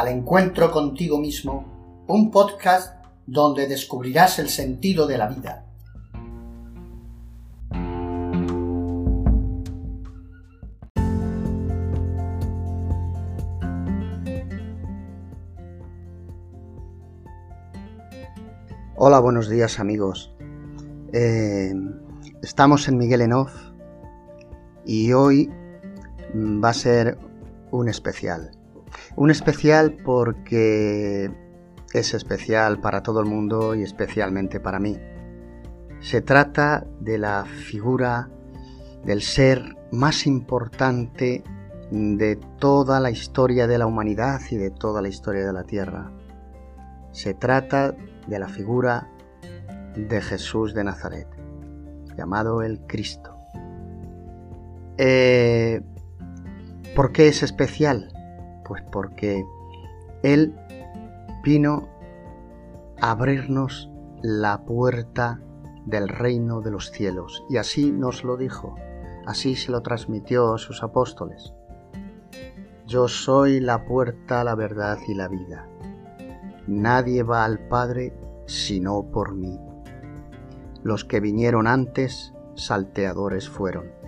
al encuentro contigo mismo, un podcast donde descubrirás el sentido de la vida. Hola, buenos días amigos. Eh, estamos en Miguel Enoz y hoy va a ser un especial. Un especial porque es especial para todo el mundo y especialmente para mí. Se trata de la figura del ser más importante de toda la historia de la humanidad y de toda la historia de la Tierra. Se trata de la figura de Jesús de Nazaret, llamado el Cristo. Eh, ¿Por qué es especial? Pues porque Él vino a abrirnos la puerta del reino de los cielos. Y así nos lo dijo, así se lo transmitió a sus apóstoles. Yo soy la puerta, la verdad y la vida. Nadie va al Padre sino por mí. Los que vinieron antes, salteadores fueron.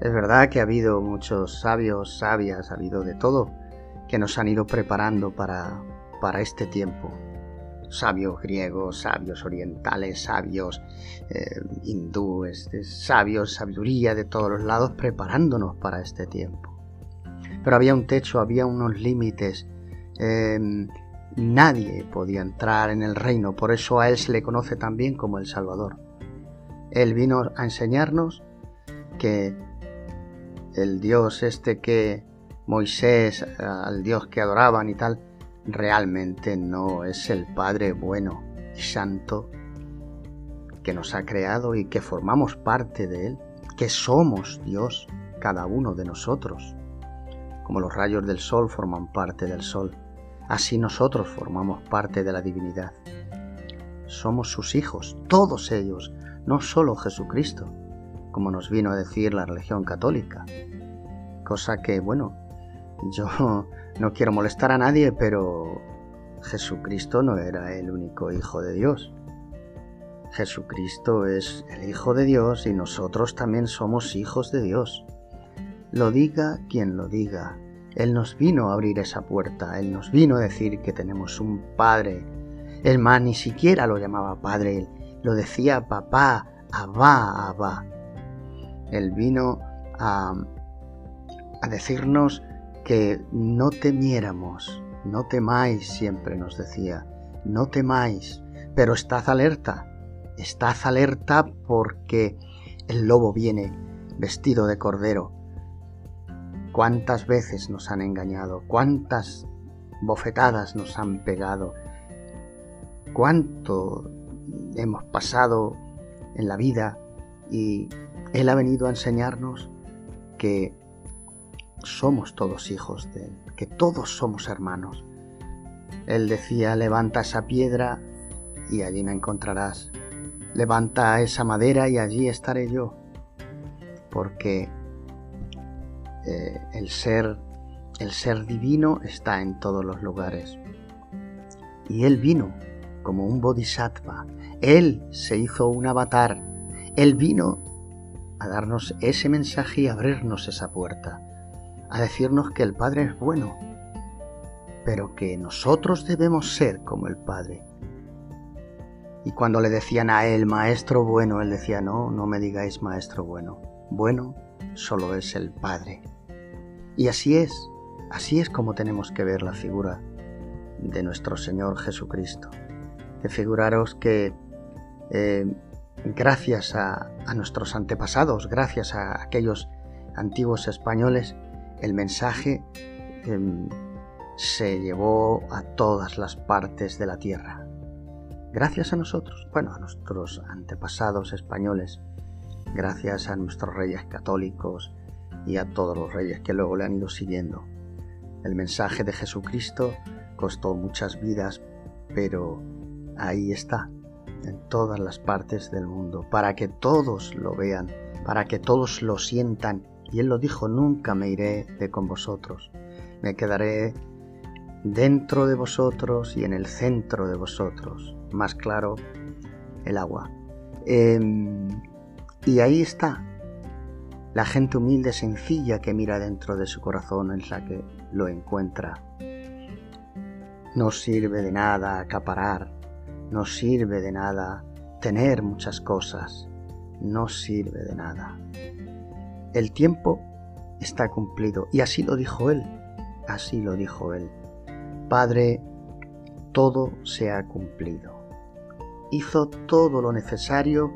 Es verdad que ha habido muchos sabios, sabias, ha habido de todo, que nos han ido preparando para, para este tiempo. Sabios griegos, sabios orientales, sabios eh, hindúes, sabios, sabiduría de todos los lados preparándonos para este tiempo. Pero había un techo, había unos límites. Em, nadie podía entrar en el reino, por eso a Él se le conoce también como el Salvador. Él vino a enseñarnos que el Dios este que Moisés, al Dios que adoraban y tal, realmente no es el Padre bueno y santo que nos ha creado y que formamos parte de Él, que somos Dios, cada uno de nosotros. Como los rayos del sol forman parte del sol, así nosotros formamos parte de la divinidad. Somos sus hijos, todos ellos, no solo Jesucristo, como nos vino a decir la religión católica. Cosa que, bueno, yo no quiero molestar a nadie, pero Jesucristo no era el único Hijo de Dios. Jesucristo es el Hijo de Dios y nosotros también somos hijos de Dios. Lo diga quien lo diga. Él nos vino a abrir esa puerta, Él nos vino a decir que tenemos un Padre. El más ni siquiera lo llamaba Padre, lo decía papá, abá, abá. Él vino a, decirnos que no temiéramos, no temáis, siempre nos decía, no temáis, pero estad alerta, estad alerta porque el lobo viene vestido de cordero. ¿Cuántas veces nos han engañado? ¿Cuántas bofetadas nos han pegado? ¿Cuánto hemos pasado en la vida? Y Él ha venido a enseñarnos que somos todos hijos de Él, que todos somos hermanos. Él decía, levanta esa piedra y allí me encontrarás. Levanta esa madera y allí estaré yo. Porque eh, el ser el ser divino está en todos los lugares. Y él vino como un bodhisattva. Él se hizo un avatar. Él vino a darnos ese mensaje y abrirnos esa puerta a decirnos que el Padre es bueno, pero que nosotros debemos ser como el Padre. Y cuando le decían a él, Maestro bueno, él decía, no, no me digáis Maestro bueno, bueno solo es el Padre. Y así es, así es como tenemos que ver la figura de nuestro Señor Jesucristo. De figuraros que eh, gracias a nuestros antepasados, gracias a aquellos antiguos españoles, el mensaje em, se llevó a todas las partes de la tierra. Gracias a nosotros, bueno, a nuestros antepasados españoles, gracias a nuestros reyes católicos y a todos los reyes que luego le han ido siguiendo. El mensaje de Jesucristo costó muchas vidas, pero ahí está, en todas las partes del mundo, para que todos lo vean, para que todos lo sientan y él lo dijo, nunca me iré de con vosotros, me quedaré dentro de vosotros y en el centro de vosotros. Más claro, el agua. Em, y ahí está. La gente humilde, sencilla que mira dentro de su corazón es la que lo encuentra. No sirve de nada acaparar, no sirve de nada tener muchas cosas, no sirve de nada. El tiempo está cumplido y así lo dijo él, así lo dijo él. Padre, todo se ha cumplido. Hizo todo lo necesario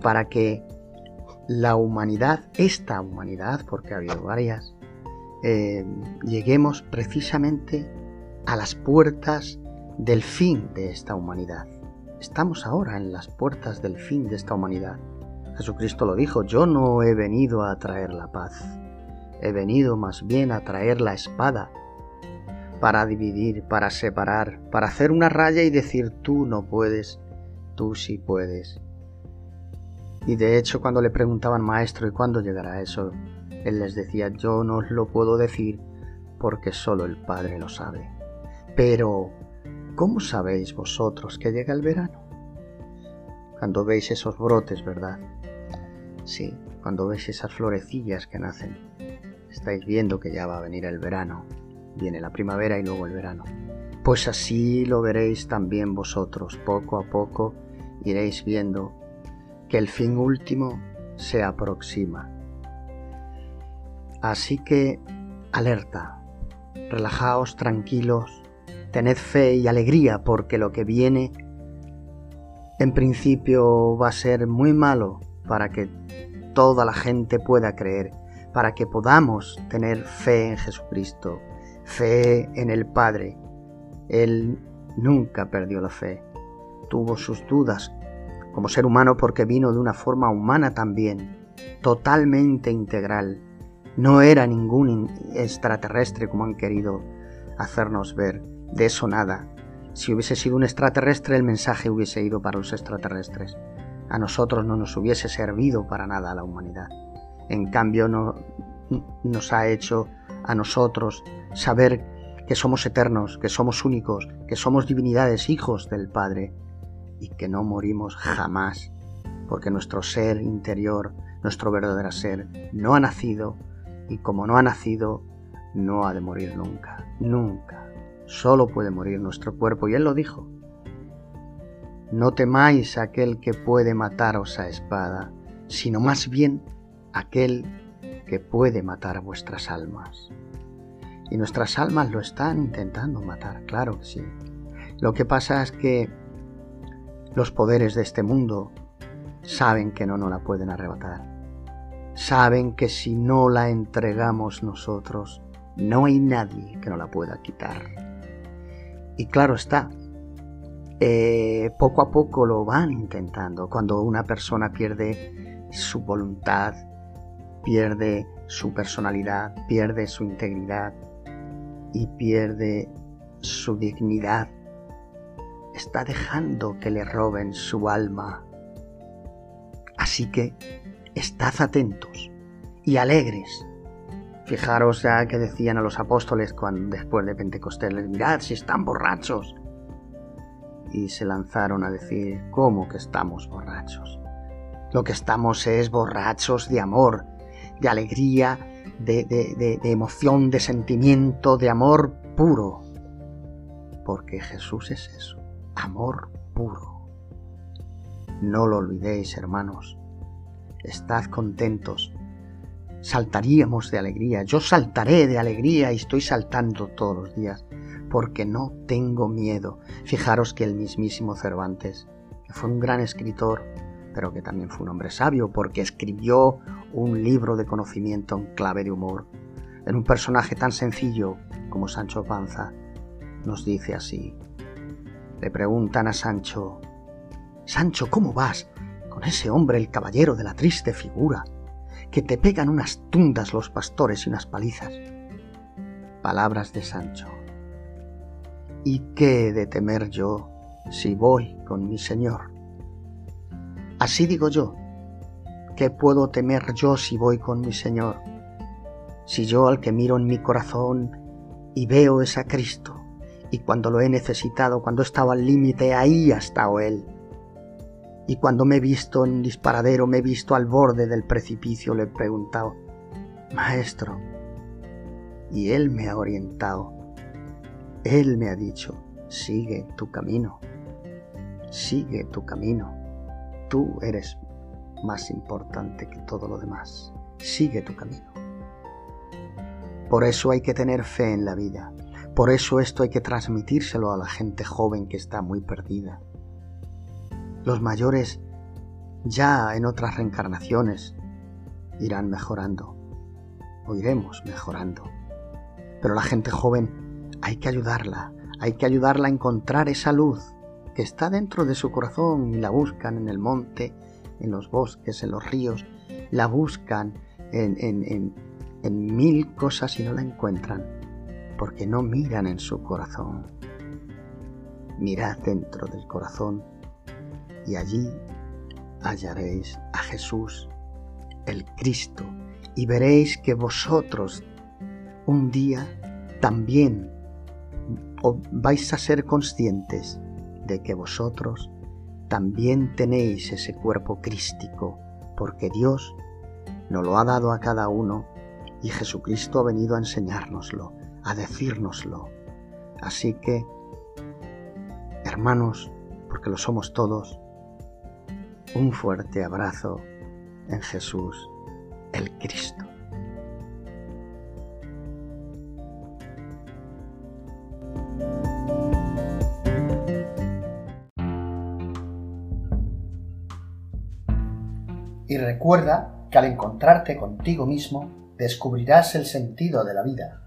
para que la humanidad, esta humanidad, porque ha habido varias, eh, lleguemos precisamente a las puertas del fin de esta humanidad. Estamos ahora en las puertas del fin de esta humanidad. Jesucristo lo dijo, yo no he venido a traer la paz, he venido más bien a traer la espada para dividir, para separar, para hacer una raya y decir tú no puedes, tú sí puedes. Y de hecho cuando le preguntaban maestro ¿y cuándo llegará eso? Él les decía yo no os lo puedo decir porque solo el Padre lo sabe. Pero, ¿cómo sabéis vosotros que llega el verano? Cuando veis esos brotes, ¿verdad? Sí, cuando veis esas florecillas que nacen, estáis viendo que ya va a venir el verano viene la primavera y luego el verano. Pues así lo veréis también vosotros, poco a poco iréis viendo que el fin último se aproxima. Así que alerta, relajaos tranquilos, tened fe y alegría porque lo que viene en principio va a ser muy malo para que toda la gente pueda creer, para que podamos tener fe en Jesucristo, fe en el Padre. Él nunca perdió la fe. Tuvo sus dudas como ser humano porque vino de una forma humana también, totalmente integral. No era ningún extraterrestre como han querido hacernos ver. De eso nada. Si hubiese sido un extraterrestre el mensaje hubiese ido para los extraterrestres. A nosotros no nos hubiese servido para nada a la humanidad. En cambio no, nos ha hecho a nosotros saber que somos eternos, que somos únicos, que somos divinidades, hijos del Padre, y que no morimos jamás, porque nuestro ser interior, nuestro verdadero ser, no ha nacido, y como no ha nacido, no ha de morir nunca, nunca. Solo puede morir nuestro cuerpo, y Él lo dijo. No temáis a aquel que puede mataros a espada, sino más bien aquel que puede matar vuestras almas. Y nuestras almas lo están intentando matar, claro que sí. Lo que pasa es que los poderes de este mundo saben que no nos la pueden arrebatar. Saben que si no la entregamos nosotros, no hay nadie que nos la pueda quitar. Y claro está, eh, poco a poco lo van intentando. Cuando una persona pierde su voluntad, pierde su personalidad, pierde su integridad, y pierde su dignidad. Está dejando que le roben su alma. Así que estad atentos y alegres. Fijaros ya que decían a los apóstoles cuando después de Pentecostés, mirad si están borrachos. Y se lanzaron a decir, ¿cómo que estamos borrachos? Lo que estamos es borrachos de amor, de alegría, de, emoción, de sentimiento, de amor puro. Porque Jesús es eso, amor puro. No lo olvidéis, hermanos. Estad contentos. Saltaríamos de alegría. Yo saltaré de alegría y estoy saltando todos los días porque no tengo miedo. Fijaros que el mismísimo Cervantes, que fue un gran escritor, pero que también fue un hombre sabio porque escribió un libro de conocimiento en clave de humor. En un personaje tan sencillo como Sancho Panza, nos dice así. Le preguntan a Sancho, Sancho, ¿cómo vas con ese hombre, el caballero de la triste figura, que te pegan unas tundas los pastores y unas palizas? Palabras de Sancho. ¿Y qué he de temer yo si voy con mi señor? Así digo yo, ¿qué puedo temer yo si voy con mi Señor? Si yo al que miro en mi corazón y veo es a Cristo, Y cuando lo he necesitado, cuando he estado al límite, ahí ha estado Él. Y cuando me he visto en un disparadero, me he visto al borde del precipicio, le he preguntado, Maestro, y Él me ha orientado. Él me ha dicho, sigue tu camino, sigue tu camino. Tú eres más importante que todo lo demás. Sigue tu camino. Por eso hay que tener fe en la vida. Por eso esto hay que transmitírselo a la gente joven que está muy perdida. Los mayores ya en otras reencarnaciones irán mejorando o iremos mejorando. Pero la gente joven hay que ayudarla, hay que ayudarla a encontrar esa luz que está dentro de su corazón y la buscan en el monte, en los bosques, en los ríos, la buscan en, mil cosas y no la encuentran, porque no miran en su corazón. Mirad dentro del corazón y allí hallaréis a Jesús, el Cristo, y veréis que vosotros un día también vais a ser conscientes de que vosotros también tenéis ese cuerpo crístico, porque Dios nos lo ha dado a cada uno y Jesucristo ha venido a enseñárnoslo, a decírnoslo. Así que, hermanos, porque lo somos todos, un fuerte abrazo en Jesús el Cristo. Y recuerda que al encontrarte contigo mismo, descubrirás el sentido de la vida